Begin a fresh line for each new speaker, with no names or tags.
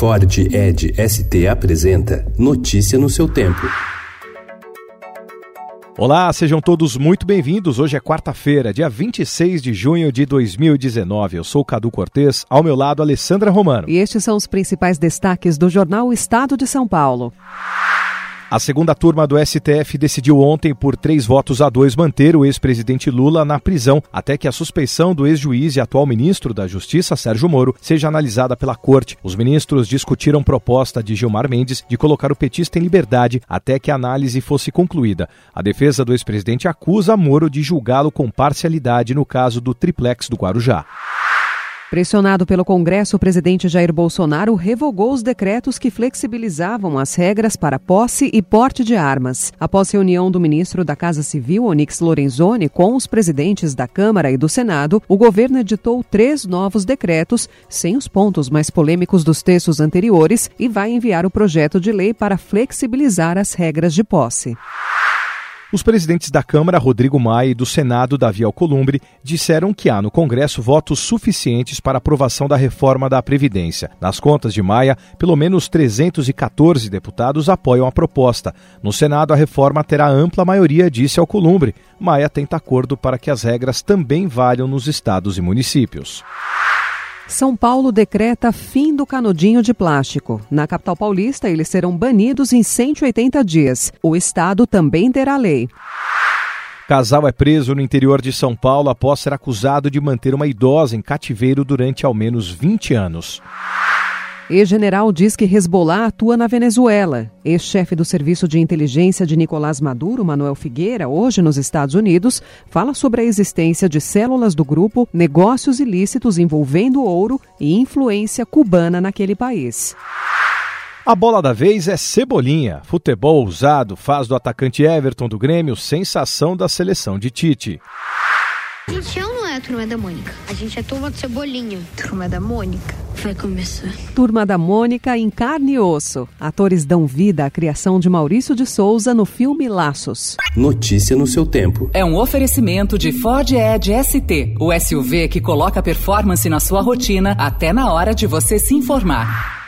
Ford Ed ST apresenta Notícia no seu tempo.
Olá, sejam todos muito bem-vindos. Hoje é quarta-feira, dia 26 de junho de 2019. Eu sou Cadu Cortês, ao meu lado Alessandra Romano.
E estes são os principais destaques do jornal Estado de São Paulo.
A segunda turma do STF decidiu ontem, por três votos a dois, manter o ex-presidente Lula na prisão, até que a suspeição do ex-juiz e atual ministro da Justiça, Sérgio Moro, seja analisada pela corte. Os ministros discutiram proposta de Gilmar Mendes de colocar o petista em liberdade até que a análise fosse concluída. A defesa do ex-presidente acusa Moro de julgá-lo com parcialidade no caso do triplex do Guarujá.
Pressionado pelo Congresso, o presidente Jair Bolsonaro revogou os decretos que flexibilizavam as regras para posse e porte de armas. Após reunião do ministro da Casa Civil, Onyx Lorenzoni, com os presidentes da Câmara e do Senado, o governo editou três novos decretos, sem os pontos mais polêmicos dos textos anteriores, e vai enviar o projeto de lei para flexibilizar as regras de posse.
Os presidentes da Câmara, Rodrigo Maia, e do Senado, Davi Alcolumbre, disseram que há no Congresso votos suficientes para aprovação da reforma da Previdência. Nas contas de Maia, pelo menos 314 deputados apoiam a proposta. No Senado, a reforma terá ampla maioria, disse Alcolumbre. Maia tenta acordo para que as regras também valham nos estados e municípios.
São Paulo decreta fim do canudinho de plástico. Na capital paulista, eles serão banidos em 180 dias. O estado também terá lei.
Casal é preso no interior de São Paulo após ser acusado de manter uma idosa em cativeiro durante ao menos 20 anos.
Ex-general diz que Hezbollah atua na Venezuela. Ex-chefe do Serviço de Inteligência de Nicolás Maduro, Manuel Figueira, hoje nos Estados Unidos, fala sobre a existência de células do grupo, negócios ilícitos envolvendo ouro e influência cubana naquele país.
A bola da vez é Cebolinha. Futebol ousado faz do atacante Everton do Grêmio sensação da seleção de Tite.
A gente é não é a turma da Mônica? A gente é turma do Cebolinha. Turma da Mônica. Vai começar.
Turma da Mônica em carne e osso. Atores dão vida à criação de Maurício de Souza no filme Laços.
Notícia no seu tempo.
É um oferecimento de Ford Edge ST, o SUV que coloca performance na sua rotina até na hora de você se informar.